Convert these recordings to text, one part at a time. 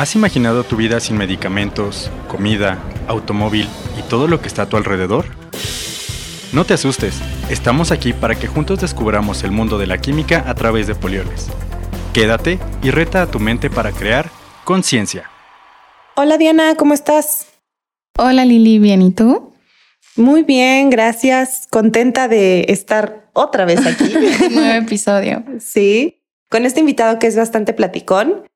¿Has imaginado tu vida sin medicamentos, comida, automóvil y todo lo que está a tu alrededor? No te asustes, estamos aquí para que juntos descubramos el mundo de la química a través de polioles. Quédate y reta a tu mente para crear conciencia. Hola Diana, ¿cómo estás? Hola Lili, ¿bien y tú? Muy bien, gracias. Contenta de estar otra vez aquí. Nuevo episodio. Sí, con este invitado que es bastante platicón.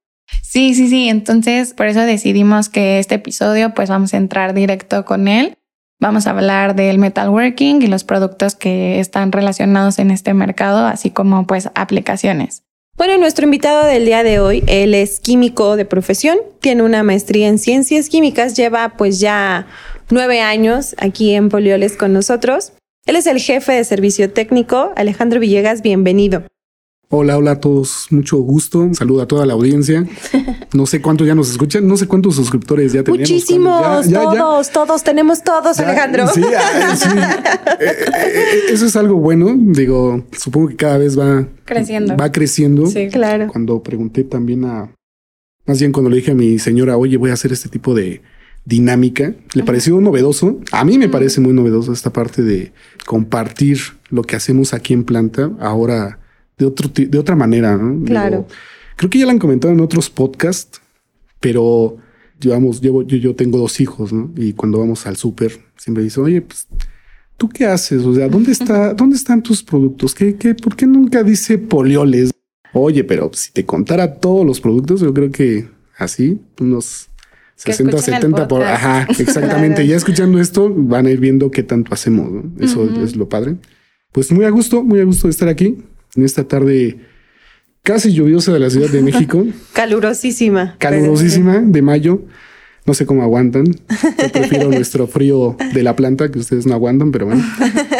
Sí, sí, sí. Entonces, por eso decidimos que este episodio, pues vamos a entrar directo con él. Vamos a hablar del metalworking y los productos que están relacionados en este mercado, así como pues aplicaciones. Bueno, nuestro invitado del día de hoy, él es químico de profesión, tiene una maestría en ciencias químicas, lleva pues ya nueve años aquí en Polioles con nosotros. Él es el jefe de servicio técnico, Alejandro Villegas, bienvenido. Hola, hola a todos, mucho gusto. Saludo a toda la audiencia. No sé cuántos ya nos escuchan, no sé cuántos suscriptores ya tenemos. Muchísimos, todos, todos, tenemos todos, Alejandro. Sí, sí. Eh, eh, eh, eso es algo bueno. Digo, supongo que cada vez va creciendo. Va creciendo. Sí, claro. Cuando pregunté también a, más bien cuando le dije a mi señora, oye, voy a hacer este tipo de dinámica, le pareció novedoso. A mí me parece muy novedoso esta parte de compartir lo que hacemos aquí en planta. Ahora de, otro, de otra manera. ¿no? Claro. creo que ya lo han comentado en otros podcasts, pero llevamos, llevo, yo, yo tengo dos hijos, ¿no? Y cuando vamos al súper, siempre dicen, oye, pues, ¿tú qué haces? O sea, ¿dónde está, dónde están tus productos? ¿Qué, qué, por qué nunca dice polioles? Oye, pero si te contara todos los productos, yo creo que así, unos 60, 70 por. Ajá, exactamente. Ya escuchando esto, van a ir viendo qué tanto hacemos. ¿no? Eso es lo padre. Pues muy a gusto, muy a gusto de estar aquí en esta tarde casi lluviosa de la Ciudad de México. Calurosísima. Calurosísima de mayo. No sé cómo aguantan. Yo prefiero nuestro frío de la planta que ustedes no aguantan, pero bueno.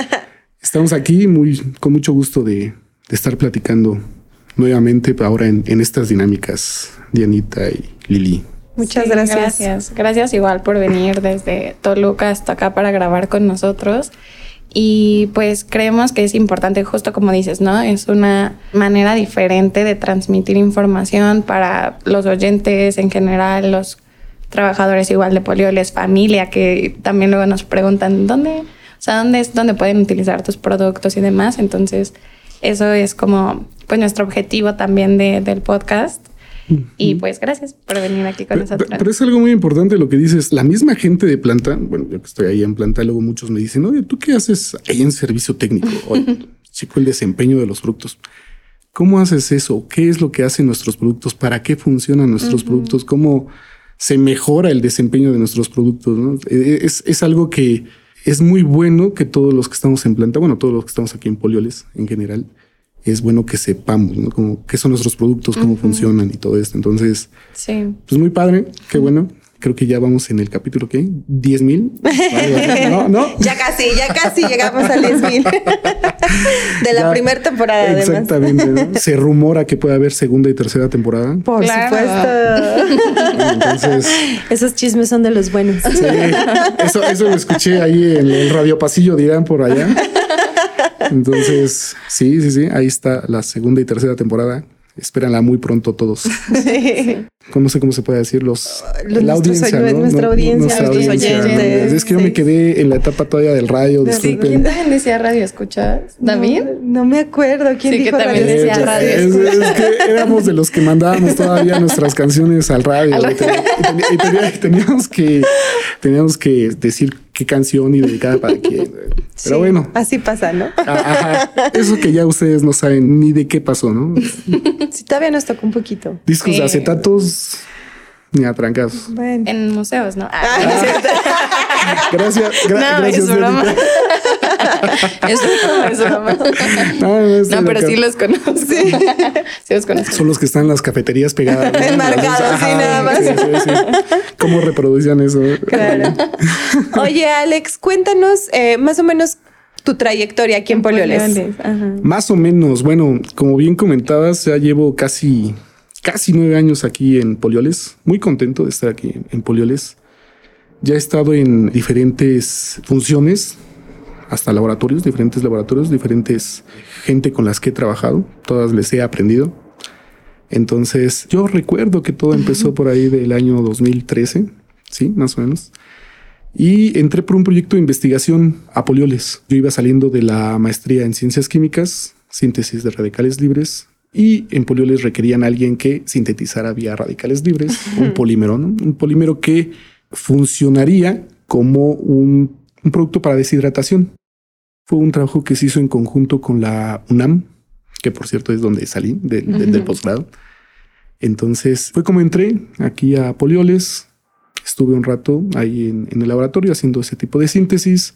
Estamos aquí muy con mucho gusto de, estar platicando nuevamente ahora en, estas dinámicas, Dianita y Lili. Muchas gracias. Gracias. Gracias igual por venir desde Toluca hasta acá para grabar con nosotros. Y pues creemos que es importante, justo como dices, ¿no? Es una manera diferente de transmitir información para los oyentes en general, los trabajadores igual de polioles, familia, que también luego nos preguntan, ¿dónde? O sea, ¿dónde es donde pueden utilizar tus productos y demás? Entonces, eso es como pues nuestro objetivo también de, del podcast y pues gracias por venir aquí con nosotros. Pero, es algo muy importante lo que dices. La misma gente de planta, bueno, yo que estoy ahí en planta, luego muchos me dicen, oye, ¿tú qué haces ahí en servicio técnico? Oye, chico, el desempeño de los productos. ¿Cómo haces eso? ¿Qué es lo que hacen nuestros productos? ¿Para qué funcionan nuestros productos? ¿Cómo se mejora el desempeño de nuestros productos? E, e, es, es algo que es muy bueno que todos los que estamos en planta, bueno, todos los que estamos aquí en Polioles en general, es bueno que sepamos, ¿no? Como qué son nuestros productos, cómo funcionan y todo esto. Entonces, sí. pues muy padre, qué bueno. Creo que ya vamos en el capítulo, ¿qué? ¿10 mil? No, no. ya casi, ya casi llegamos a 10 mil. de la primera temporada, Exactamente. Se rumora que puede haber segunda y tercera temporada. Por supuesto. Entonces. Esos chismes son de los buenos. Sí, eso, eso lo escuché ahí en el radio pasillo, dirán por allá. Entonces, sí, sí, sí, ahí está la segunda y tercera temporada. Espéranla muy pronto todos. Sí. No sé cómo se puede decir los, la audiencia, ¿no? nuestra audiencia, nuestra oyentes. Es que yo me quedé en la etapa todavía del radio. Disculpen. ¿Quién también decía radio escuchas? ¿David? No, me acuerdo quién sí, dijo que también decía radio. Es, es, que éramos de los que mandábamos todavía nuestras canciones al radio. y, teníamos que teníamos que decir qué canción y dedicada para quién. Pero bueno. Así pasa, ¿no? Ajá. Eso que ya ustedes no saben ni de qué pasó, ¿no? Sí, todavía nos tocó un poquito. Discos de acetatos ni a trancas. Bueno. En museos, ¿no? Ah, gracias, gra no, gracias. Es broma. es broma, es broma. No, no, no pero sí los conozco. Sí. sí. los conozco. Son los que están en las cafeterías pegadas. ¿no? Enmarcados, sí, nada más. Sí, sí, ¿Cómo reproducían eso? Claro. Oye, Alex, cuéntanos eh, más o menos tu trayectoria aquí en, en Polioles. Polioles. Más o menos, bueno, como bien comentabas, ya llevo casi casi nueve años aquí en Polioles. Muy contento de estar aquí en Polioles. Ya he estado en diferentes funciones, hasta laboratorios, diferentes laboratorios, diferentes gente con las que he trabajado. Todas les he aprendido. Entonces, yo recuerdo que todo empezó por ahí del año 2013, sí, más o menos. Y entré por un proyecto de investigación a Polioles. Yo iba saliendo de la maestría en ciencias químicas, síntesis de radicales libres, y en Polioles requerían a alguien que sintetizara vía radicales libres un polímero, ¿no? un polímero que funcionaría como un, un producto para deshidratación. Fue un trabajo que se hizo en conjunto con la UNAM, que por cierto es donde salí del, posgrado. Entonces fue como entré aquí a Polioles, estuve un rato ahí en, el laboratorio haciendo ese tipo de síntesis.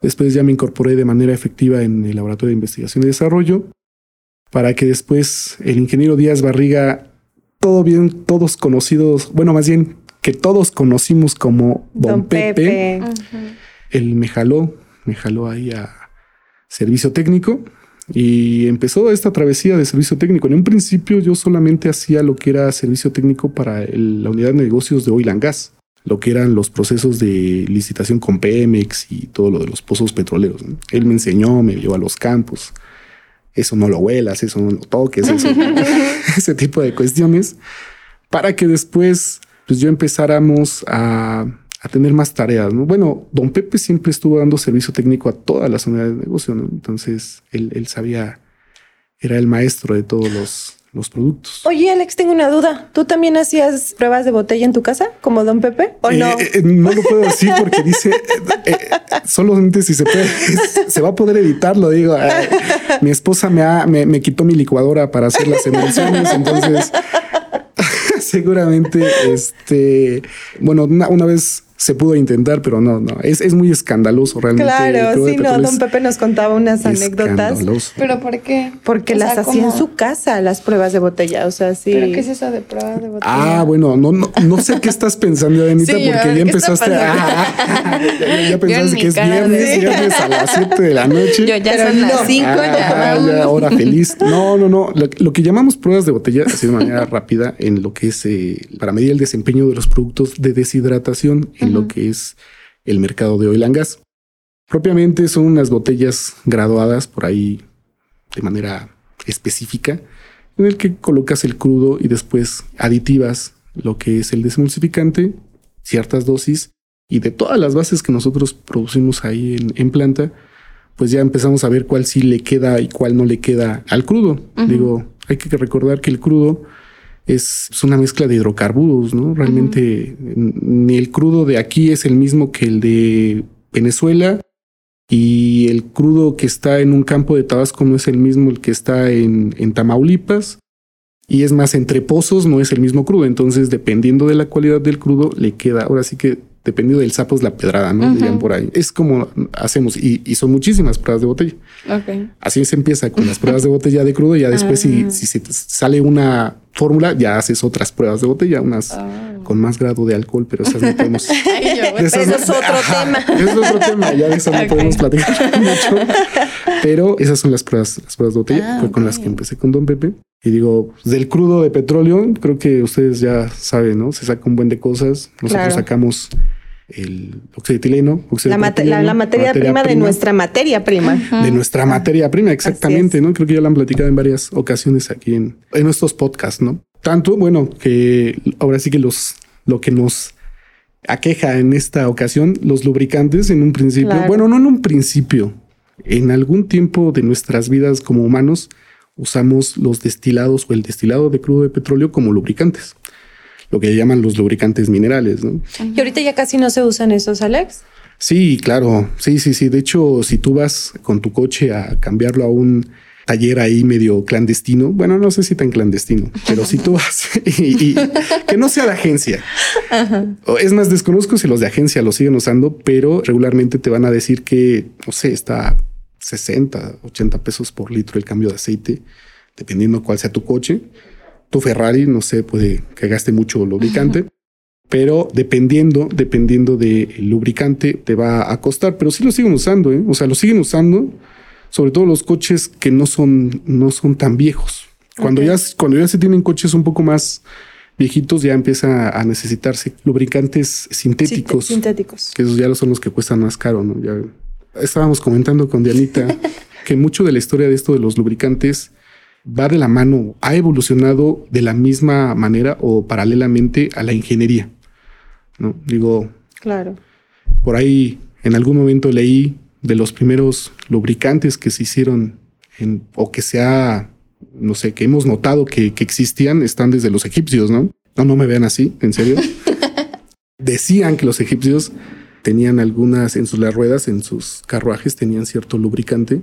Después ya me incorporé de manera efectiva en el laboratorio de investigación y desarrollo para que después el ingeniero Díaz Barriga, todo bien, todos conocidos, bueno, más bien que todos conocimos como Don, Pepe, él me jaló, me jaló ahí a servicio técnico y empezó esta travesía de servicio técnico. En un principio yo solamente hacía lo que era servicio técnico para la unidad de negocios de Oil and Gas, lo que eran los procesos de licitación con Pemex y todo lo de los pozos petroleros. Él me enseñó, me llevó a los campos. Eso no lo huelas, eso no lo toques, ese tipo de cuestiones, para que después pues yo empezáramos a a tener más tareas. ¿no? Bueno, don Pepe siempre estuvo dando servicio técnico a todas las unidades de negocio, ¿no? entonces él, él sabía, era el maestro de todos los, los productos. Oye, Alex, tengo una duda. ¿Tú también hacías pruebas de botella en tu casa, como Don Pepe, o no? Eh, eh, no lo puedo decir porque dice eh, solamente si se puede, se va a poder editarlo. Digo, mi esposa me, ha, me, me, quitó mi licuadora para hacer las emulsiones, entonces seguramente, este, bueno, una vez se pudo intentar, pero no, no, es, es muy escandaloso realmente. Claro, sí, no, don Pepe nos contaba unas anécdotas. ¿Pero por qué? Porque las hacía en su casa, las pruebas de botella, o sea, sí. ¿Pero qué es eso de prueba de botella? Ah, bueno, no, no, no sé qué estás pensando, Anita, porque ya empezaste a... ya, pensaste que es viernes, viernes a las 7 de la noche. Yo ya son las 5, ya. ya hora feliz. No, no, no, lo, que llamamos pruebas de botella, así de manera rápida, en lo que es eh, para medir el desempeño de los productos de deshidratación lo que es el mercado de oil and gas. Propiamente son unas botellas graduadas por ahí de manera específica, en el que colocas el crudo y después aditivas lo que es el desemulsificante, ciertas dosis, y de todas las bases que nosotros producimos ahí en, planta, pues ya empezamos a ver cuál sí le queda y cuál no le queda al crudo. Digo, hay que recordar que el crudo es, una mezcla de hidrocarburos, ¿no? Realmente ni el crudo de aquí es el mismo que el de Venezuela y el crudo que está en un campo de Tabasco no es el mismo el que está en, en Tamaulipas. Y es más, entre pozos no es el mismo crudo. Entonces, dependiendo de la cualidad del crudo, le queda, ahora sí que dependiendo del sapo es la pedrada, ¿no? Dirían por ahí. Es como hacemos y, son muchísimas pruebas de botella. Así se empieza con las pruebas de botella de crudo y ya después si, ah. si, sale una fórmula ya haces otras pruebas de botella, unas ah. con más grado de alcohol, pero esas no podemos. eso es otro tema. es otro tema, ya de eso no podemos platicar mucho. Pero esas son las pruebas, las pruebas de botella, ah, fue con las que empecé con Don Pepe. Y digo, del crudo de petróleo, creo que ustedes ya saben, ¿no? Se saca un buen de cosas. Nosotros sacamos el óxido etileno, la, materia, prima, de nuestra materia prima. De nuestra materia prima, exactamente, ¿no? Creo que ya lo han platicado en varias ocasiones aquí en, en nuestros podcasts, ¿no? Tanto, bueno, que ahora sí que los, lo que nos aqueja en esta ocasión, los lubricantes en un principio, bueno, no en un principio, en algún tiempo de nuestras vidas como humanos, usamos los destilados o el destilado de crudo de petróleo como lubricantes lo que llaman los lubricantes minerales. ¿no? Y ahorita ya casi no se usan esos, Alex. Sí, claro. Sí, sí, sí. De hecho, si tú vas con tu coche a cambiarlo a un taller ahí medio clandestino, bueno, no sé si tan clandestino, pero si tú vas y, que no sea de agencia. Es más, desconozco si los de agencia lo siguen usando, pero regularmente te van a decir que, no sé, está 60, 80 pesos por litro el cambio de aceite, dependiendo cuál sea tu coche tu Ferrari, no sé, puede que gaste mucho lubricante, pero dependiendo, dependiendo del lubricante, te va a costar, pero sí lo siguen usando, ¿eh? o sea, lo siguen usando, sobre todo los coches que no son, no son tan viejos. Cuando, ya, cuando ya se tienen coches un poco más viejitos, ya empieza a necesitarse lubricantes sintéticos. sintéticos. Que esos ya son los que cuestan más caro, ¿no? Ya estábamos comentando con Dianita que mucho de la historia de esto de los lubricantes va de la mano, ha evolucionado de la misma manera o paralelamente a la ingeniería. ¿no? Digo, Claro. por ahí en algún momento leí de los primeros lubricantes que se hicieron en, o que se ha, no sé, que hemos notado que, que existían, están desde los egipcios, ¿no? No, no me vean así, en serio. Decían que los egipcios tenían algunas en sus las ruedas, en sus carruajes, tenían cierto lubricante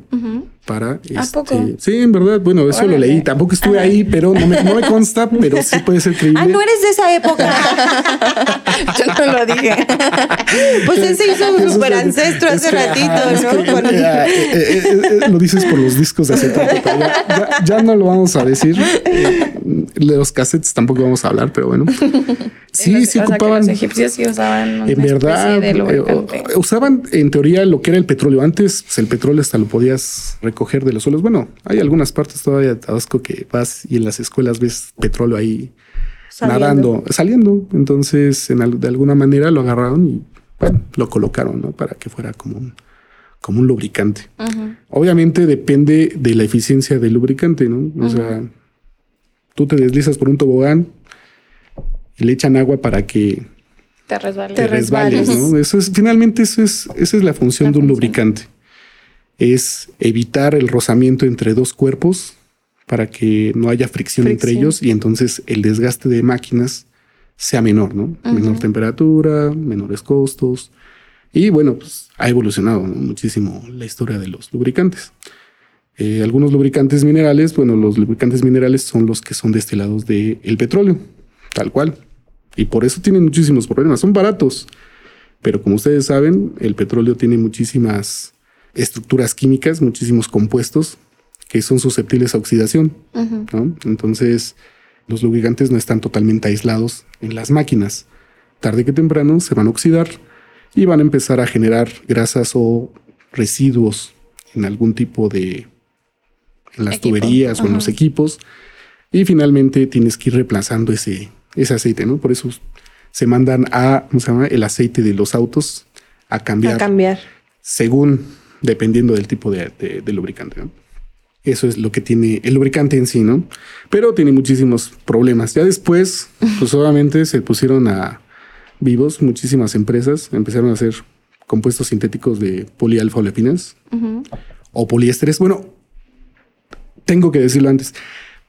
para. ¿A este, poco? Sí, en verdad. Bueno, eso lo leí. Tampoco estuve ahí, pero no me, no me consta, pero sí puede ser creíble. Ah, no eres de esa época. Yo no lo dije. pues él se hizo super es- ancestro es hace ratito, ¿no? eh, eh, eh, lo dices por los discos de acetato, ya, ya- ya no lo vamos a decir. De los cassettes tampoco vamos a hablar, pero bueno. Sí, Los- sí o sea, que ocupaban. los egipcios sí usaban En verdad, eh, usaban en teoría lo que era el petróleo. Antes, pues, el petróleo hasta lo podías recoger de los suelos. Bueno, hay algunas partes todavía de Tabasco que vas y en las escuelas ves petróleo ahí Saliendo. nadando, saliendo. Entonces, en de alguna manera lo agarraron y bueno, lo colocaron, ¿no? Para que fuera como un, como un lubricante. Obviamente depende de la eficiencia del lubricante, ¿no? O sea, tú te deslizas por un tobogán y le echan agua para que Te resbales. te resbales. ¿no? Eso es, finalmente, eso es, esa es la función La de un función. lubricante. Es evitar el rozamiento entre dos cuerpos para que no haya fricción, entre ellos y entonces el desgaste de máquinas sea menor, ¿no? Menor temperatura, menores costos. Y bueno, pues ha evolucionado ¿no? muchísimo la historia de los lubricantes. Eh, algunos lubricantes minerales, bueno, los lubricantes minerales son los que son destilados del el petróleo, tal cual. Y por eso tienen muchísimos problemas. Son baratos, pero como ustedes saben, el petróleo tiene muchísimas estructuras químicas, muchísimos compuestos que son susceptibles a oxidación. ¿no? Entonces, los lubricantes no están totalmente aislados en las máquinas. Tarde que temprano se van a oxidar y van a empezar a generar grasas o residuos en algún tipo de las Equipo. tuberías o en los equipos y finalmente tienes que ir reemplazando ese ese aceite, ¿no? Por eso se mandan a ¿cómo se llama? el aceite de los autos a cambiar A cambiar. según dependiendo del tipo de, de- de lubricante. ¿no? Eso es lo que tiene el lubricante en sí, ¿no? Pero tiene muchísimos problemas. Ya después, pues obviamente se pusieron a vivos muchísimas empresas, empezaron a hacer compuestos sintéticos de polialfa olefinas o poliésteres. Bueno, tengo que decirlo antes.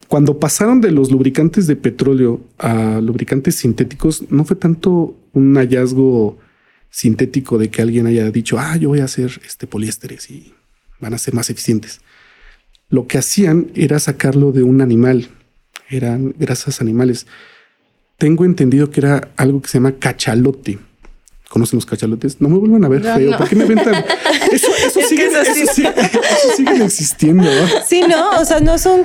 Cuando pasaron de los lubricantes de petróleo a lubricantes sintéticos, no fue tanto un hallazgo sintético de que alguien haya dicho, ah, yo voy a hacer este poliésteres y van a ser más eficientes. Lo que hacían era sacarlo de un animal, eran grasas animales. Tengo entendido que era algo que se llama cachalote. ¿Conocen los cachalotes? No me vuelvan a ver feo. no. ¿Por qué me inventan? eso, Es que sigue, eso sí eso sigue- eso siguen existiendo. Sí, no, o sea, no son,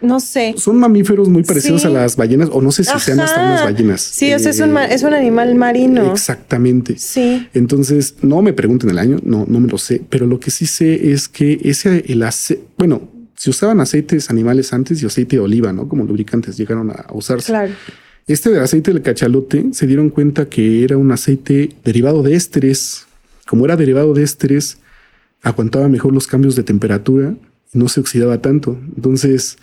no sé. Son mamíferos muy parecidos Sí. a las ballenas, o no sé si sean hasta Ajá. unas ballenas. Sí, o sea, es un, Eh, es un animal marino. Exactamente. Sí. Entonces, no me pregunten el año, no, no me lo sé, pero lo que sí sé es que ese, el aceite, bueno, se usaban aceites animales antes y aceite de oliva, ¿no? Como lubricantes llegaron a usarse. Claro. Este del aceite del cachalote se dieron cuenta que era un aceite derivado de ésteres. Como era derivado de ésteres, aguantaba mejor los cambios de temperatura y no se oxidaba tanto. Entonces,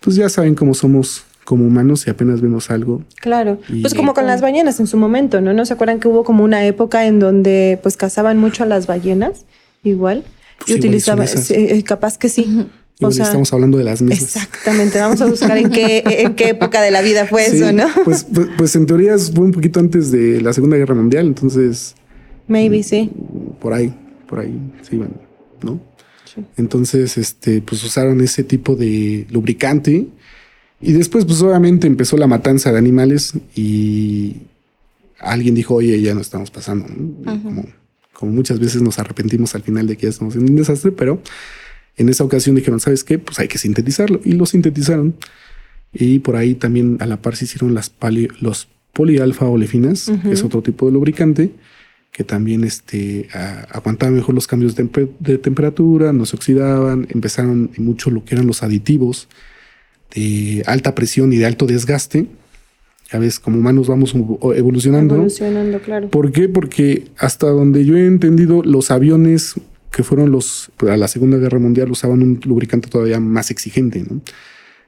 pues ya saben cómo somos como humanos y apenas vemos algo. Claro. Y- Pues como con las ballenas en su momento, ¿no? ¿No se acuerdan que hubo como una época en donde pues cazaban mucho a las ballenas? Igual. Pues y igual utilizaban, eh, capaz que sí. O sea, estamos hablando de las mismas. exactamente. Vamos a buscar en qué, en qué época de la vida fue Sí, eso, ¿no? Pues, pues, pues en teoría fue un poquito antes de la Segunda Guerra Mundial, entonces Maybe sí. por ahí, por ahí se iban, ¿no? Sí. Entonces, este, pues usaron ese tipo de lubricante y después, pues obviamente empezó la matanza de animales y alguien dijo, oye, ya no estamos pasando, ¿no? como, como muchas veces nos arrepentimos al final de que ya estamos en un desastre, pero en esa ocasión dijeron, ¿sabes qué? Pues hay que sintetizarlo y lo sintetizaron. Y por ahí también a la par se hicieron las pali- los polialfa olefinas, que es otro tipo de lubricante que también este, aguantaban mejor los cambios de, tempe- de temperatura, no se oxidaban, empezaron mucho lo que eran los aditivos de alta presión y de alto desgaste. Ya ves, como humanos vamos evolucionando. Evolucionando, claro. ¿Por qué? Porque hasta donde yo he entendido, los aviones que fueron los, a la Segunda Guerra Mundial usaban un lubricante todavía más exigente, ¿no?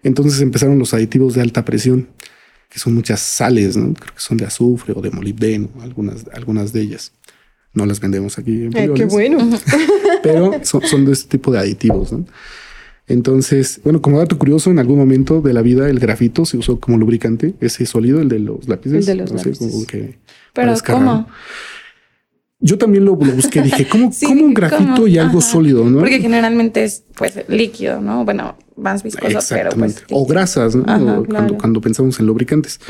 Entonces empezaron los aditivos de alta presión, que son muchas sales, ¿no? Creo que son de azufre o de molibdeno, algunas, algunas de ellas. No las vendemos aquí. En Ay, qué bueno. Pero son, son de este tipo de aditivos, ¿no? Entonces, bueno, como dato curioso, en algún momento de la vida el grafito se usó como lubricante, ese sólido, el de los lápices. El de los no sé, lápices. como que Pero ¿cómo? Yo también lo, lo busqué, dije, ¿cómo, Sí, cómo un grafito ¿cómo? y algo Ajá. sólido, no? Porque generalmente es pues líquido, ¿no? Bueno, más viscoso, pero pues. o grasas, ¿no? Ajá, O cuando, claro. cuando pensamos en lubricantes.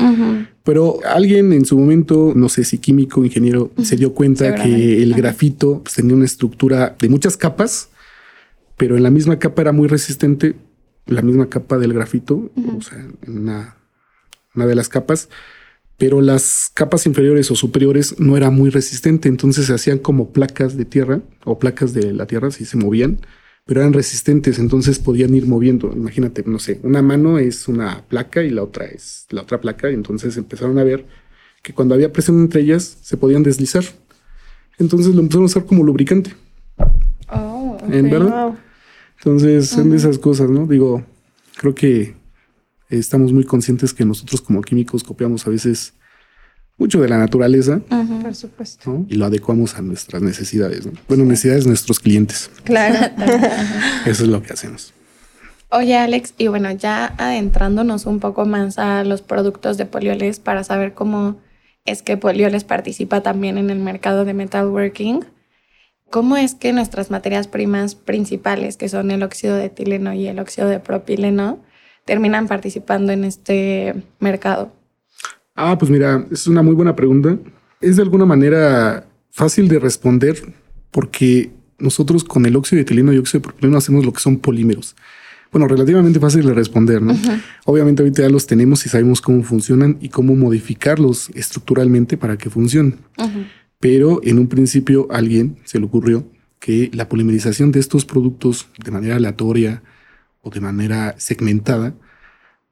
Pero alguien en su momento, no sé si químico, ingeniero, se dio cuenta que el grafito pues, tenía una estructura de muchas capas, pero en la misma capa era muy resistente, la misma capa del grafito, o sea, en una, una de las capas, pero las capas inferiores o superiores no era muy resistente, entonces se hacían como placas de tierra o placas de la tierra, si se movían, pero eran resistentes, entonces podían ir moviendo. Imagínate, no sé, una mano es una placa y la otra es la otra placa, y entonces empezaron a ver que cuando había presión entre ellas se podían deslizar. Entonces lo empezaron a usar como lubricante. Oh. En verdad. Wow. Entonces son de esas cosas, ¿no? Digo, creo que estamos muy conscientes que nosotros como químicos copiamos a veces mucho de la naturaleza. Por supuesto. ¿no? y lo adecuamos a nuestras necesidades. ¿no? Bueno, necesidades de nuestros clientes. Claro. Eso es lo que hacemos. Oye, Alex, y bueno, ya adentrándonos un poco más a los productos de Polioles para saber cómo es que Polioles participa también en el mercado de metalworking, ¿cómo es que nuestras materias primas principales, que son el óxido de etileno y el óxido de propileno, terminan participando en este mercado? Ah, pues mira, es una muy buena pregunta. Es de alguna manera fácil de responder porque nosotros con el óxido de etileno y óxido de propileno hacemos lo que son polímeros. Bueno, relativamente fácil de responder, ¿no? Obviamente ahorita ya los tenemos y sabemos cómo funcionan y cómo modificarlos estructuralmente para que funcionen. Pero en un principio a alguien se le ocurrió que la polimerización de estos productos de manera aleatoria o de manera segmentada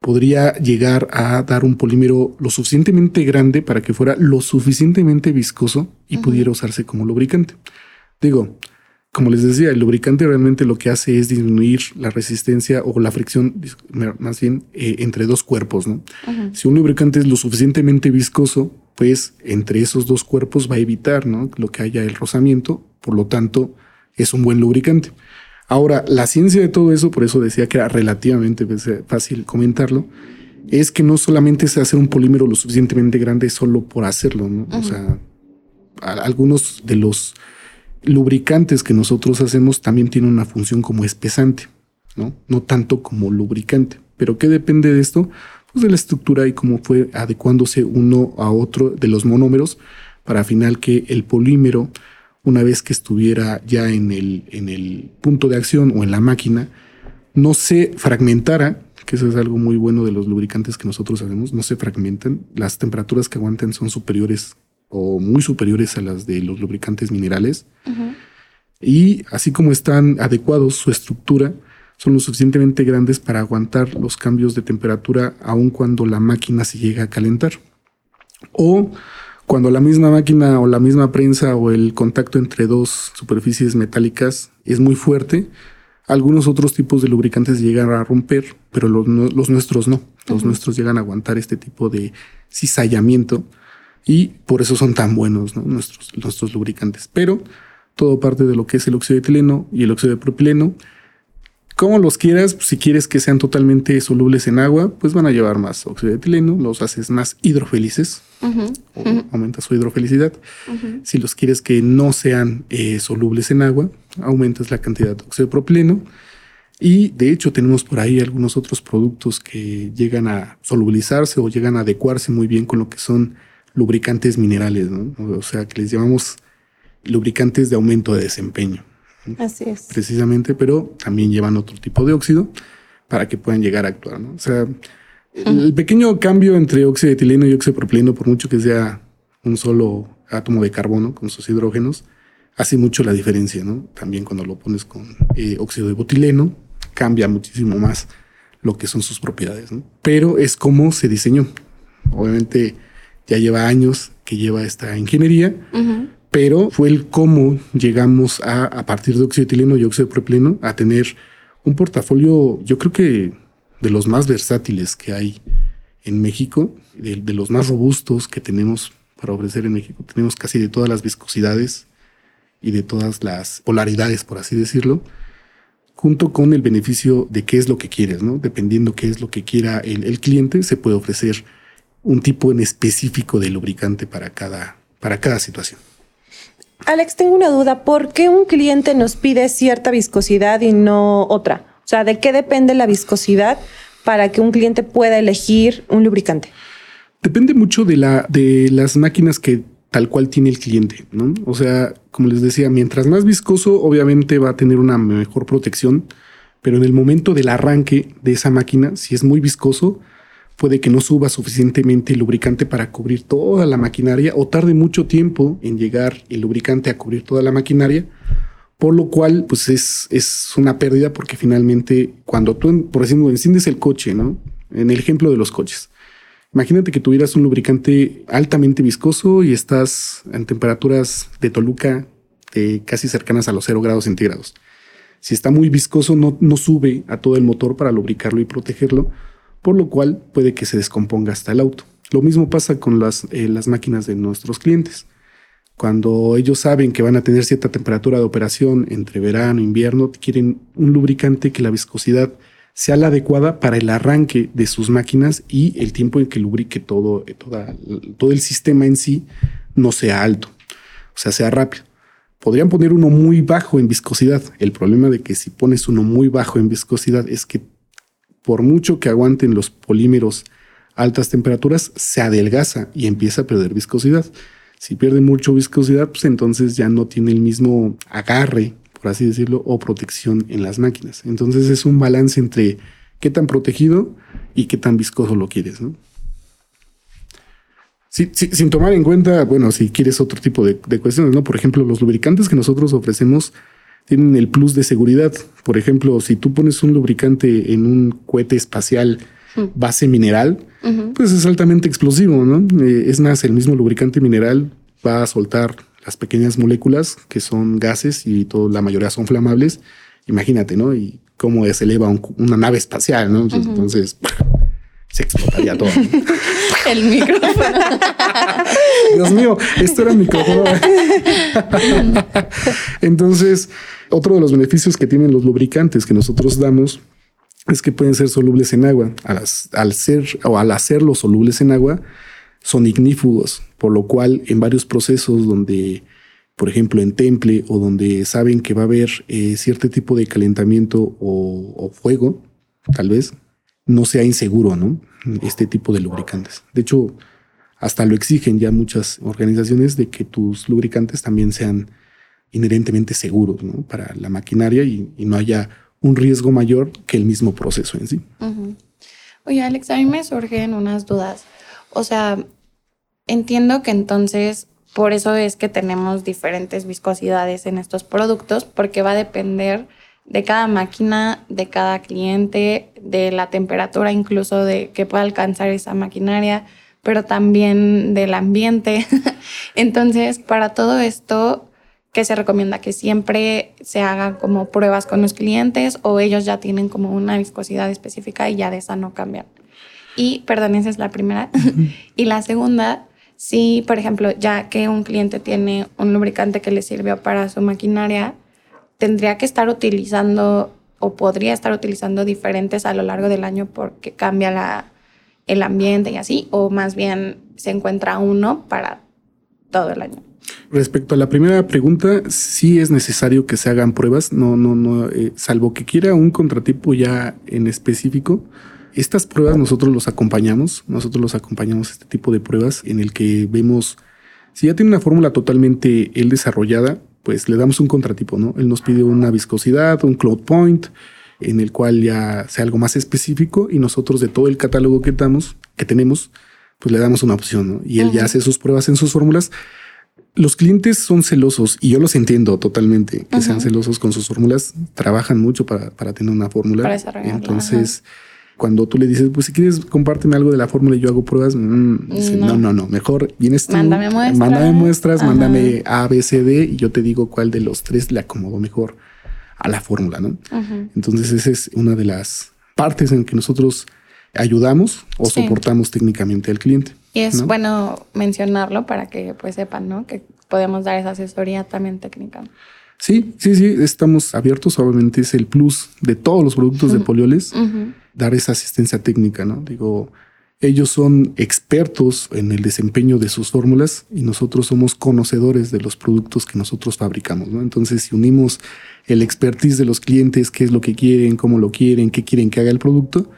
podría llegar a dar un polímero lo suficientemente grande para que fuera lo suficientemente viscoso y pudiera usarse como lubricante. Digo, como les decía, el lubricante realmente lo que hace es disminuir la resistencia o la fricción, más bien, eh, entre dos cuerpos. Si un lubricante es lo suficientemente viscoso, pues entre esos dos cuerpos va a evitar ¿no? lo que haya el rozamiento, por lo tanto es un buen lubricante. Ahora, la ciencia de todo eso, por eso decía que era relativamente pues, eh, fácil comentarlo, es que no solamente es hacer un polímero lo suficientemente grande solo por hacerlo, ¿no? O sea, a- algunos de los lubricantes que nosotros hacemos también tienen una función como espesante, ¿no? No tanto como lubricante. ¿Pero qué depende de esto? Pues de la estructura y cómo fue adecuándose uno a otro de los monómeros para al final que el polímero, una vez que estuviera ya en el, en el punto de acción o en la máquina, no se fragmentara, que eso es algo muy bueno de los lubricantes que nosotros hacemos, no se fragmentan. Las temperaturas que aguantan son superiores o muy superiores a las de los lubricantes minerales. Y así como están adecuados su estructura, son lo suficientemente grandes para aguantar los cambios de temperatura aun cuando la máquina se llega a calentar. O cuando la misma máquina o la misma prensa o el contacto entre dos superficies metálicas es muy fuerte, algunos otros tipos de lubricantes llegan a romper, pero los, no- los nuestros no. Los nuestros llegan a aguantar este tipo de cizallamiento y por eso son tan buenos ¿no? nuestros, nuestros lubricantes. Pero todo parte de lo que es el óxido de etileno y el óxido de propileno. Como los quieras, si quieres que sean totalmente solubles en agua, pues van a llevar más óxido de etileno, los haces más hidrofelices Ujú. o aumenta su hidrofelicidad. Si los quieres que no sean eh, solubles en agua, aumentas la cantidad de óxido de propileno. Y de hecho tenemos por ahí algunos otros productos que llegan a solubilizarse o llegan a adecuarse muy bien con lo que son lubricantes minerales, ¿no? O sea, que les llamamos lubricantes de aumento de desempeño Así es. precisamente, pero también llevan otro tipo de óxido para que puedan llegar a actuar. ¿no? O sea, el pequeño cambio entre óxido de etileno y óxido de propileno, por mucho que sea un solo átomo de carbono con sus hidrógenos, hace mucho la diferencia. ¿no? También cuando lo pones con eh, óxido de butileno, cambia muchísimo más lo que son sus propiedades. ¿no? Pero es como se diseñó. Obviamente ya lleva años que lleva esta ingeniería Ujú. Pero fue el cómo llegamos a, a partir de óxido etileno y óxido propileno, a tener un portafolio, yo creo que de los más versátiles que hay en México, de, de los más robustos que tenemos para ofrecer en México. Tenemos casi de todas las viscosidades y de todas las polaridades, por así decirlo, junto con el beneficio de qué es lo que quieres, ¿no? Dependiendo qué es lo que quiera el, el cliente, se puede ofrecer un tipo en específico de lubricante para cada, para cada situación. Alex, tengo una duda. ¿Por qué un cliente nos pide cierta viscosidad y no otra? O sea, ¿de qué depende la viscosidad para que un cliente pueda elegir un lubricante? Depende mucho de, la, de las máquinas que tal cual tiene el cliente, ¿no? O sea, como les decía, mientras más viscoso, obviamente va a tener una mejor protección, pero en el momento del arranque de esa máquina, si es muy viscoso, puede que no suba suficientemente el lubricante para cubrir toda la maquinaria o tarde mucho tiempo en llegar el lubricante a cubrir toda la maquinaria, por lo cual pues es, es una pérdida porque finalmente cuando tú, por ejemplo, enciendes el coche, ¿no? En el ejemplo de los coches, imagínate que tuvieras un lubricante altamente viscoso y estás en temperaturas de Toluca de casi cercanas a los 0 grados centígrados. Si está muy viscoso, no, no sube a todo el motor para lubricarlo y protegerlo, por lo cual puede que se descomponga hasta el auto. Lo mismo pasa con las, eh, las máquinas de nuestros clientes. Cuando ellos saben que van a tener cierta temperatura de operación entre verano e invierno, quieren un lubricante que la viscosidad sea la adecuada para el arranque de sus máquinas y el tiempo en que lubrique todo, eh, todo el sistema en sí no sea alto, o sea, sea rápido. Podrían poner uno muy bajo en viscosidad. El problema de que si pones uno muy bajo en viscosidad es que por mucho que aguanten los polímeros altas temperaturas, se adelgaza y empieza a perder viscosidad. Si pierde mucho viscosidad, pues entonces ya no tiene el mismo agarre, por así decirlo, o protección en las máquinas. Entonces es un balance entre qué tan protegido y qué tan viscoso lo quieres, sin tomar en cuenta, bueno, si quieres otro tipo de, de cuestiones, ¿no? Por ejemplo, los lubricantes que nosotros ofrecemos tienen el plus de seguridad. Por ejemplo, si tú pones un lubricante en un cohete espacial base mineral, pues es altamente explosivo, ¿no? Eh, es más, el mismo lubricante mineral va a soltar las pequeñas moléculas que son gases y todo, la mayoría son flamables. Imagínate, ¿no? Y cómo se eleva un, una nave espacial, ¿no? Entonces se explotaría todo. El micrófono. Dios mío, esto era el micrófono. Entonces, otro de los beneficios que tienen los lubricantes que nosotros damos es que pueden ser solubles en agua. Al, al ser o al hacerlos solubles en agua, son ignífugos, por lo cual en varios procesos donde, por ejemplo, en temple o donde saben que va a haber eh, cierto tipo de calentamiento o, o fuego, tal vez, no sea inseguro, ¿no? Este tipo de lubricantes. De hecho, hasta lo exigen ya muchas organizaciones de que tus lubricantes también sean inherentemente seguros ¿no? para la maquinaria y, no haya un riesgo mayor que el mismo proceso en sí. Oye, Alex, a mí me surgen unas dudas. O sea, entiendo que entonces por eso es que tenemos diferentes viscosidades en estos productos, porque va a depender de cada máquina, de cada cliente, de la temperatura incluso de que pueda alcanzar esa maquinaria, pero también del ambiente. Entonces, para todo esto, ¿qué se recomienda? Que siempre se hagan como pruebas con los clientes o ellos ya tienen como una viscosidad específica y ya de esa no cambian. Y, perdón, esa es la primera. y la segunda, si, por ejemplo, ya que un cliente tiene un lubricante que le sirvió para su maquinaria, tendría que estar utilizando o podría estar utilizando diferentes a lo largo del año porque cambia el ambiente y así, o más bien se encuentra uno para todo el año. Respecto a la primera pregunta, sí es necesario que se hagan pruebas, no, no, no, eh, salvo que quiera un contratipo ya en específico. Estas pruebas nosotros los acompañamos, nosotros los acompañamos este tipo de pruebas en el que vemos si ya tiene una fórmula totalmente él desarrollada, pues le damos un contratipo, ¿no? Él nos pide una viscosidad, un cloud point, en el cual ya sea algo más específico y nosotros de todo el catálogo que damos, que tenemos, pues le damos una opción, ¿no? Y él ya hace sus pruebas en sus fórmulas. Los clientes son celosos y yo los entiendo totalmente que sean celosos con sus fórmulas. Trabajan mucho para, para tener una fórmula. Entonces, Cuando tú le dices, pues si quieres compárteme algo de la fórmula y yo hago pruebas, mm, dice, no. No. no, no, mejor vienes tú, Mándame muestras. mándame muestras, Ajá. mándame A, B, C, D y yo te digo cuál de los tres le acomodó mejor a la fórmula, ¿no? Ujú. Entonces esa es una de las partes en que nosotros ayudamos o Sí. soportamos técnicamente al cliente. Y es ¿no? bueno mencionarlo para que pues sepan, ¿no? Que podemos dar esa asesoría también técnica. Sí, sí, sí, estamos abiertos. Obviamente es el plus de todos los productos de Polioles, Ujú. Dar esa asistencia técnica, ¿no? Digo, ellos son expertos en el desempeño de sus fórmulas y nosotros somos conocedores de los productos que nosotros fabricamos, ¿no? Entonces, si unimos el expertise de los clientes, qué es lo que quieren, cómo lo quieren, qué quieren que haga el producto,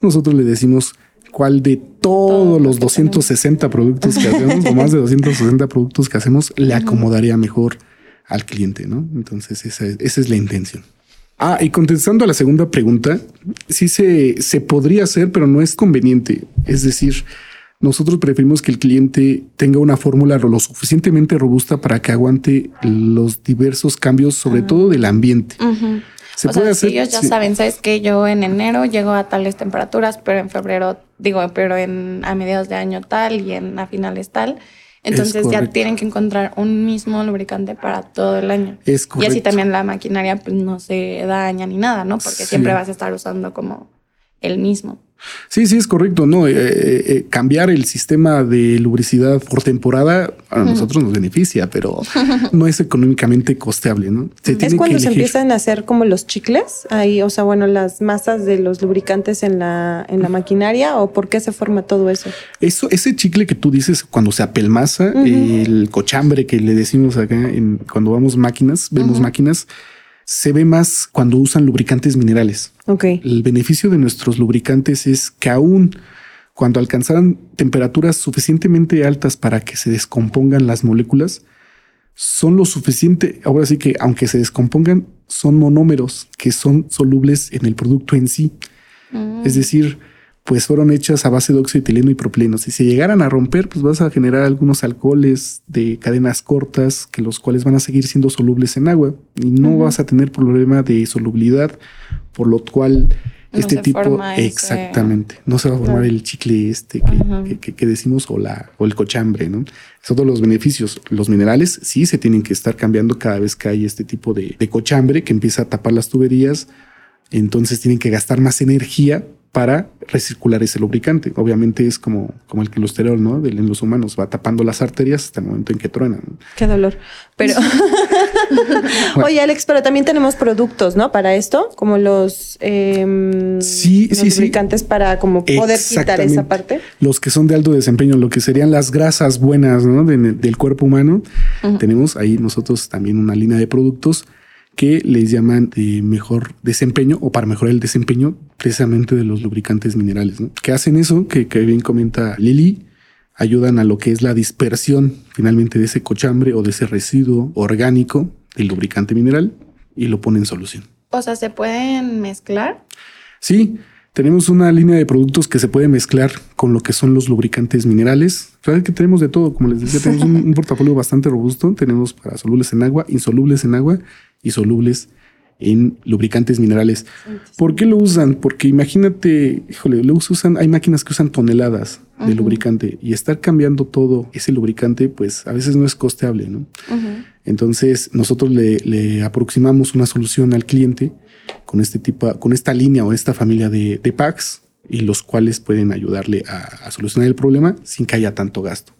nosotros le decimos cuál de todos Todo lo los que 260 productos que hacemos, o más de 260 productos que hacemos, le acomodaría mejor al cliente, ¿no? Entonces, esa es, esa es la intención. Ah, y contestando a la segunda pregunta, sí se, se podría hacer, pero no es conveniente. Es decir, nosotros preferimos que el cliente tenga una fórmula lo suficientemente robusta para que aguante los diversos cambios, sobre todo del ambiente. Se o puede sea, hacer. si ellos ya sí. saben, sabes que yo en enero llego a tales temperaturas, pero en febrero, digo, pero en a mediados de año tal y en a finales tal. Entonces ya tienen que encontrar un mismo lubricante para todo el año. Es Y así también la maquinaria pues, no se daña ni nada, ¿no? Porque Sí. siempre vas a estar usando como el mismo. Sí, sí, es correcto. No, Eh, eh, eh, cambiar el sistema de lubricidad por temporada a nosotros nos beneficia, pero no es económicamente costeable, ¿no? Se Es cuando que se elegir. empiezan a hacer como los chicles, ahí, o sea, bueno, las masas de los lubricantes en la, en la maquinaria, o por qué se forma todo eso. Eso, ese chicle que tú dices cuando se apelmaza, el cochambre que le decimos acá en, cuando vamos máquinas, vemos máquinas, se ve más cuando usan lubricantes minerales. El beneficio de nuestros lubricantes es que aún cuando alcanzaran temperaturas suficientemente altas para que se descompongan las moléculas, son lo suficiente, ahora sí que aunque se descompongan, son monómeros que son solubles en el producto en sí. Es decir, pues fueron hechas a base de óxido de etileno y propileno. Si se llegaran a romper, pues vas a generar algunos alcoholes de cadenas cortas, que los cuales van a seguir siendo solubles en agua y no vas a tener problema de solubilidad, por lo cual No este tipo ese- exactamente no se va a formar el chicle este que- que- que decimos o la o el cochambre, ¿no? Son todos los beneficios. Los minerales sí se tienen que estar cambiando cada vez que hay este tipo de, de cochambre que empieza a tapar las tuberías. Entonces tienen que gastar más energía para recircular ese lubricante. Obviamente es como, como el colesterol, ¿no? En los humanos va tapando las arterias hasta el momento en que truenan. Qué dolor. Pero, oye, Alex, pero también tenemos productos, ¿no? Para esto, como los, em, Sí, los sí, sí. lubricantes para como poder quitar esa parte. Los que son de alto desempeño, lo que serían las grasas buenas ¿no? de- del cuerpo humano. Tenemos ahí nosotros también una línea de productos que les llaman de mejor desempeño o para mejorar el desempeño precisamente de los lubricantes minerales. ¿no? Que hacen eso que, que bien comenta Lili, ayudan a lo que es la dispersión finalmente de ese cochambre o de ese residuo orgánico del lubricante mineral y lo ponen en solución. O sea, ¿se pueden mezclar? Sí, tenemos una línea de productos que se puede mezclar con lo que son los lubricantes minerales. Sabes que tenemos de todo, como les decía, tenemos un, un portafolio bastante robusto. Tenemos para solubles en agua, insolubles en agua y solubles en lubricantes minerales. ¿Por qué lo usan? Porque imagínate, híjole, lo usan, hay máquinas que usan toneladas de lubricante y estar cambiando todo ese lubricante, pues a veces no es costeable, ¿no? Entonces nosotros le, le aproximamos una solución al cliente con este tipo, con esta línea o esta familia de, de packs y los cuales pueden ayudarle a, a solucionar el problema sin que haya tanto gasto.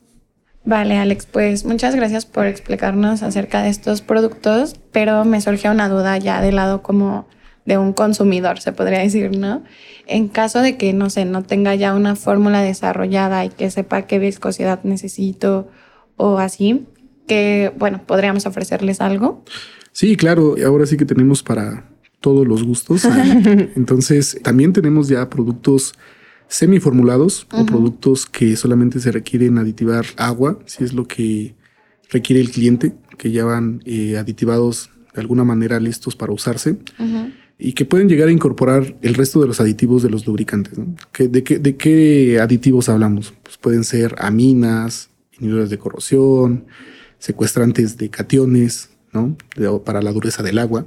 Vale, Alex, pues muchas gracias por explicarnos acerca de estos productos, pero me surgió una duda ya del lado como de un consumidor, se podría decir, ¿no? En caso de que, no sé, no tenga ya una fórmula desarrollada y que sepa qué viscosidad necesito o así, que, bueno, podríamos ofrecerles algo. Sí, claro, ahora sí que tenemos para todos los gustos. Entonces, también tenemos ya productos semiformulados o productos que solamente se requieren aditivar agua, si es lo que requiere el cliente, que ya van eh, aditivados de alguna manera listos para usarse y que pueden llegar a incorporar el resto de los aditivos de los lubricantes. ¿no? ¿Qué- de, qué, ¿De qué aditivos hablamos? Pues pueden ser aminas, inhibidores de corrosión, secuestrantes de cationes, ¿no? De- para la dureza del agua,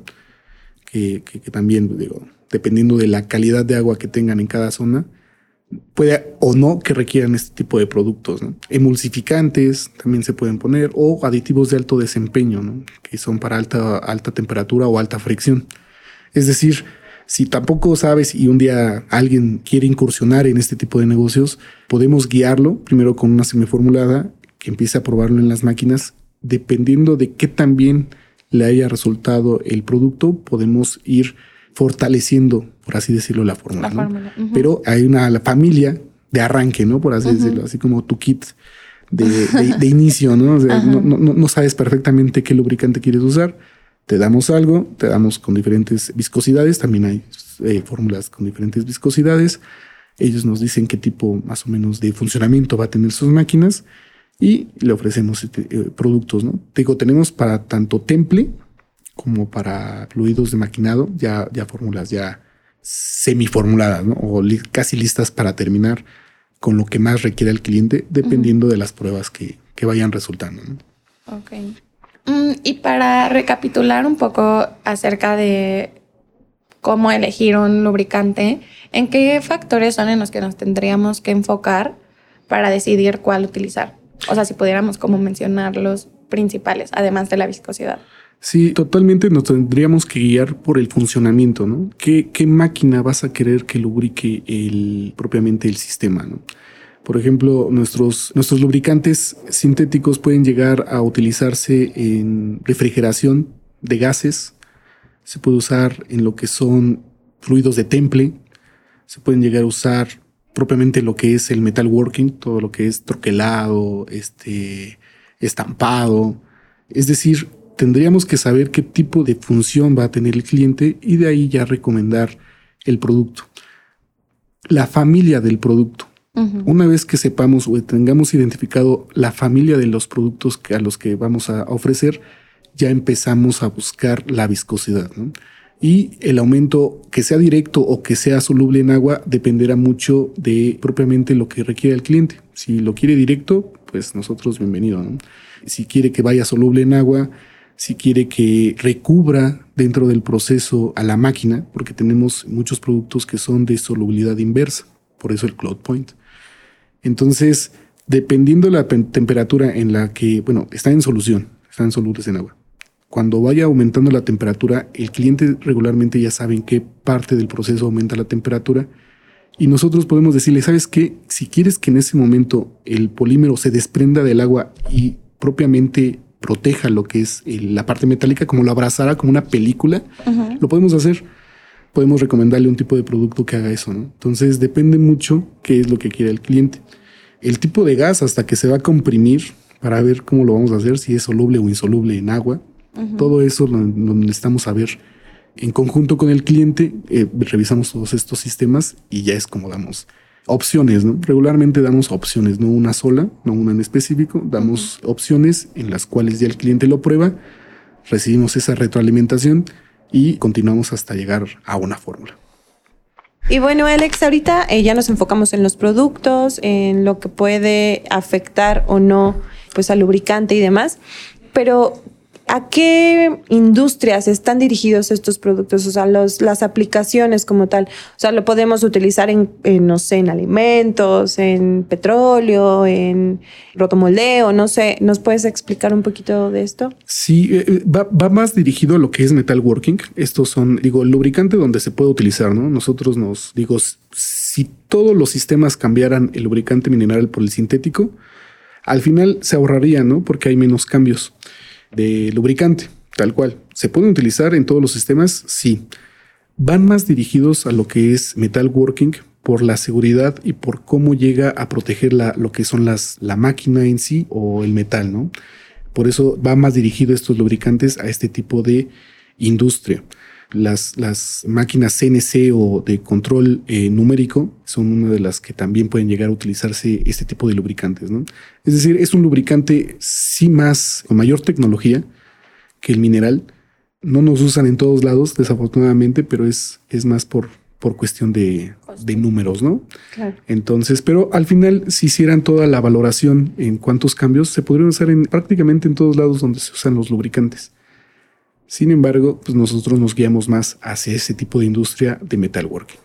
que, que- que también digo, dependiendo de la calidad de agua que tengan en cada zona, puede o no que requieran este tipo de productos. Emulsificantes también se pueden poner o aditivos de alto desempeño, que son para alta, alta temperatura o alta fricción. Es decir, si tampoco sabes y un día alguien quiere incursionar en este tipo de negocios, podemos guiarlo primero con una semiformulada que empiece a probarlo en las máquinas. Dependiendo de qué tan bien le haya resultado el producto, podemos ir fortaleciendo, por así decirlo, la fórmula. Pero hay una la familia de arranque, ¿no? Por así decirlo, así como tu kit de, inicio, ¿no? no, no, sabes perfectamente qué lubricante quieres usar. Te damos algo, te damos con diferentes viscosidades, también hay eh, fórmulas con diferentes viscosidades. Ellos nos dicen qué tipo más o menos de funcionamiento va a tener sus máquinas y le ofrecemos este, eh, productos, ¿no? Te digo, tenemos para tanto temple, como para fluidos de maquinado, ya, ya fórmulas ya semiformuladas, ¿no? O casi listas para terminar con lo que más requiere el cliente, dependiendo de las pruebas que, que vayan resultando. ¿no? Ok. Mm, y para recapitular un poco acerca de cómo elegir un lubricante, ¿en qué factores son en los que nos tendríamos que enfocar para decidir cuál utilizar? O sea, si pudiéramos como mencionar los principales, además de la viscosidad. Sí, totalmente nos tendríamos que guiar por el funcionamiento, ¿no? ¿Qué, máquina vas a querer que lubrique el, propiamente el sistema, ¿no? Por ejemplo, nuestros, nuestros lubricantes sintéticos pueden llegar a utilizarse en refrigeración de gases, se puede usar en lo que son fluidos de temple, se pueden llegar a usar propiamente lo que es el metalworking, todo lo que es troquelado, este, estampado, es decir, tendríamos que saber qué tipo de función va a tener el cliente y de ahí ya recomendar el producto. La familia del producto. Una vez que sepamos o tengamos identificado la familia de los productos a los que vamos a ofrecer, ya empezamos a buscar la viscosidad. Y el aumento, que sea directo o que sea soluble en agua, dependerá mucho de propiamente lo que requiere el cliente. Si lo quiere directo, pues nosotros bienvenido. Si quiere que vaya soluble en agua, si quiere que recubra dentro del proceso a la máquina, porque tenemos muchos productos que son de solubilidad inversa, por eso el Cloud Point. Entonces, dependiendo la temperatura en la que, bueno, está en solución, están solubles en agua. Cuando vaya aumentando la temperatura, el cliente regularmente ya sabe en qué parte del proceso aumenta la temperatura y nosotros podemos decirle, ¿sabes qué? Si quieres que en ese momento el polímero se desprenda del agua y propiamente proteja lo que es la parte metálica, como lo abrazara como una película, lo podemos hacer. Podemos recomendarle un tipo de producto que haga eso, ¿no? Entonces depende mucho qué es lo que quiere el cliente. El tipo de gas hasta que se va a comprimir para ver cómo lo vamos a hacer, si es soluble o insoluble en agua. Todo eso lo, necesitamos saber en conjunto con el cliente. Eh, revisamos todos estos sistemas y ya es como damos opciones, ¿no? Regularmente damos opciones, no una sola, no una en específico, damos opciones en las cuales ya el cliente lo prueba, recibimos esa retroalimentación y continuamos hasta llegar a una fórmula. Y bueno, Alex, ahorita eh, ya nos enfocamos en los productos, en lo que puede afectar o no pues al lubricante y demás, pero ¿A qué industrias están dirigidos estos productos? O sea, los, las aplicaciones como tal. O sea, lo podemos utilizar en, no sé, en alimentos, en petróleo, en rotomoldeo, no sé. ¿Nos puedes explicar un poquito de esto? Sí, eh, eh, va, va, más dirigido a lo que es metalworking. Estos son, digo, el lubricante donde se puede utilizar, ¿no? Nosotros nos, digo, si todos los sistemas cambiaran el lubricante mineral por el sintético, al final se ahorraría, ¿no? Porque hay menos cambios de lubricante, tal cual. ¿Se pueden utilizar en todos los sistemas? Sí. Van más dirigidos a lo que es metalworking por la seguridad y por cómo llega a proteger la, lo que son las, la máquina en sí o el metal, ¿no? Por eso va más dirigido estos lubricantes a este tipo de industria. Las, las máquinas CNC o de control eh, numérico son una de las que también pueden llegar a utilizarse este tipo de lubricantes. ¿no? Es decir, es un lubricante sí más, con mayor tecnología que el mineral. No nos usan en todos lados, desafortunadamente, pero es, es más por, por cuestión de, de números, ¿no? Claro. Entonces, pero al final, si hicieran toda la valoración en cuántos cambios, se podrían usar en prácticamente en todos lados donde se usan los lubricantes. Sin embargo, pues nosotros nos guiamos más hacia ese tipo de industria de metalworking.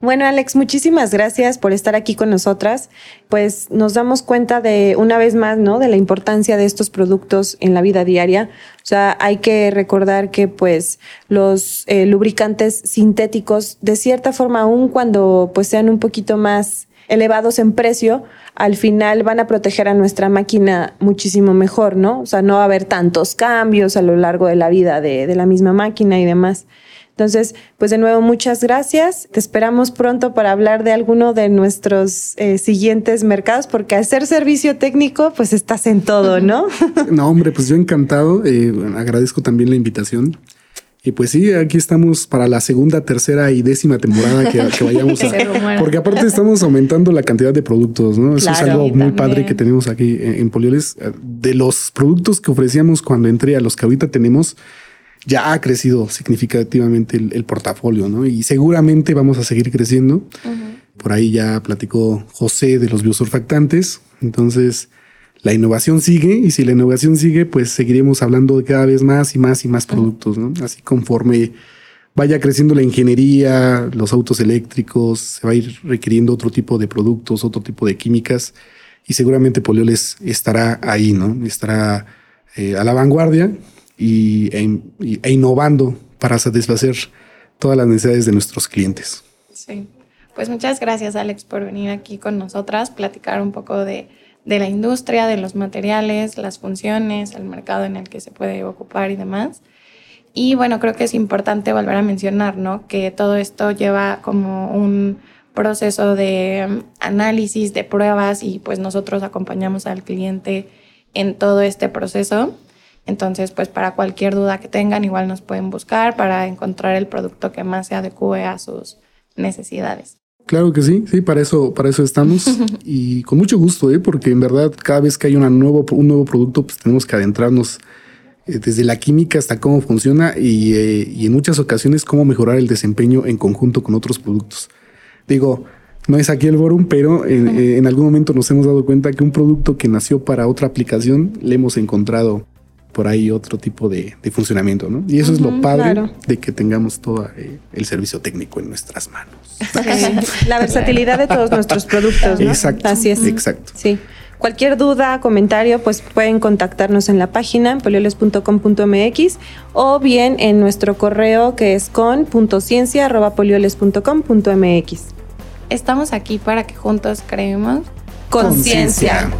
Bueno, Alex, muchísimas gracias por estar aquí con nosotras. Pues nos damos cuenta de una vez más, ¿no? De la importancia de estos productos en la vida diaria. O sea, hay que recordar que pues los eh, lubricantes sintéticos, de cierta forma, aun cuando pues sean un poquito más elevados en precio, al final van a proteger a nuestra máquina muchísimo mejor, ¿no? O sea, no va a haber tantos cambios a lo largo de la vida de, de la misma máquina y demás. Entonces, pues de nuevo, muchas gracias. Te esperamos pronto para hablar de alguno de nuestros eh, siguientes mercados, porque al ser servicio técnico, pues estás en todo, ¿no? no, hombre, pues yo encantado. Eh, agradezco también la invitación. Y pues sí, aquí estamos para la segunda, tercera y décima temporada que, vayamos a. Porque aparte estamos aumentando la cantidad de productos, ¿no? Eso es algo muy padre que tenemos aquí en, en Polioles. De los productos que ofrecíamos cuando entré a los que ahorita tenemos, ya ha crecido significativamente el, portafolio, ¿no? Y seguramente vamos a seguir creciendo. Por ahí ya platicó José de los biosurfactantes. Entonces, la innovación sigue y si la innovación sigue, pues seguiremos hablando de cada vez más y más y más productos, ¿no? Así conforme vaya creciendo la ingeniería, los autos eléctricos, se va a ir requiriendo otro tipo de productos, otro tipo de químicas y seguramente Polioles estará ahí, ¿no? Estará eh, a la vanguardia y, e, e, innovando para satisfacer todas las necesidades de nuestros clientes. Sí, pues muchas gracias Alex por venir aquí con nosotras, platicar un poco de, de la industria, de los materiales, las funciones, el mercado en el que se puede ocupar y demás. Y bueno, creo que es importante volver a mencionar, ¿no? Que todo esto lleva como un proceso de um, análisis, de pruebas y pues nosotros acompañamos al cliente en todo este proceso. Entonces, pues para cualquier duda que tengan, igual nos pueden buscar para encontrar el producto que más se adecue a sus necesidades. Claro que sí, sí, para eso, para eso estamos y con mucho gusto, ¿eh? porque en verdad cada vez que hay una nuevo, un nuevo producto, pues tenemos que adentrarnos eh, desde la química hasta cómo funciona y, eh, y, en muchas ocasiones cómo mejorar el desempeño en conjunto con otros productos. Digo, no es aquí el Borum, pero en, en algún momento nos hemos dado cuenta que un producto que nació para otra aplicación le hemos encontrado por ahí otro tipo de, funcionamiento, ¿no? Y eso es lo padre de que tengamos todo eh, el servicio técnico en nuestras manos. La versatilidad de todos nuestros productos, ¿no? Exacto. Así es. Exacto. Sí. Cualquier duda, comentario, pues pueden contactarnos en la página polioles.com.mx o bien en nuestro correo que es con.ciencia.polioles.com.mx. Estamos aquí para que juntos creemos conciencia.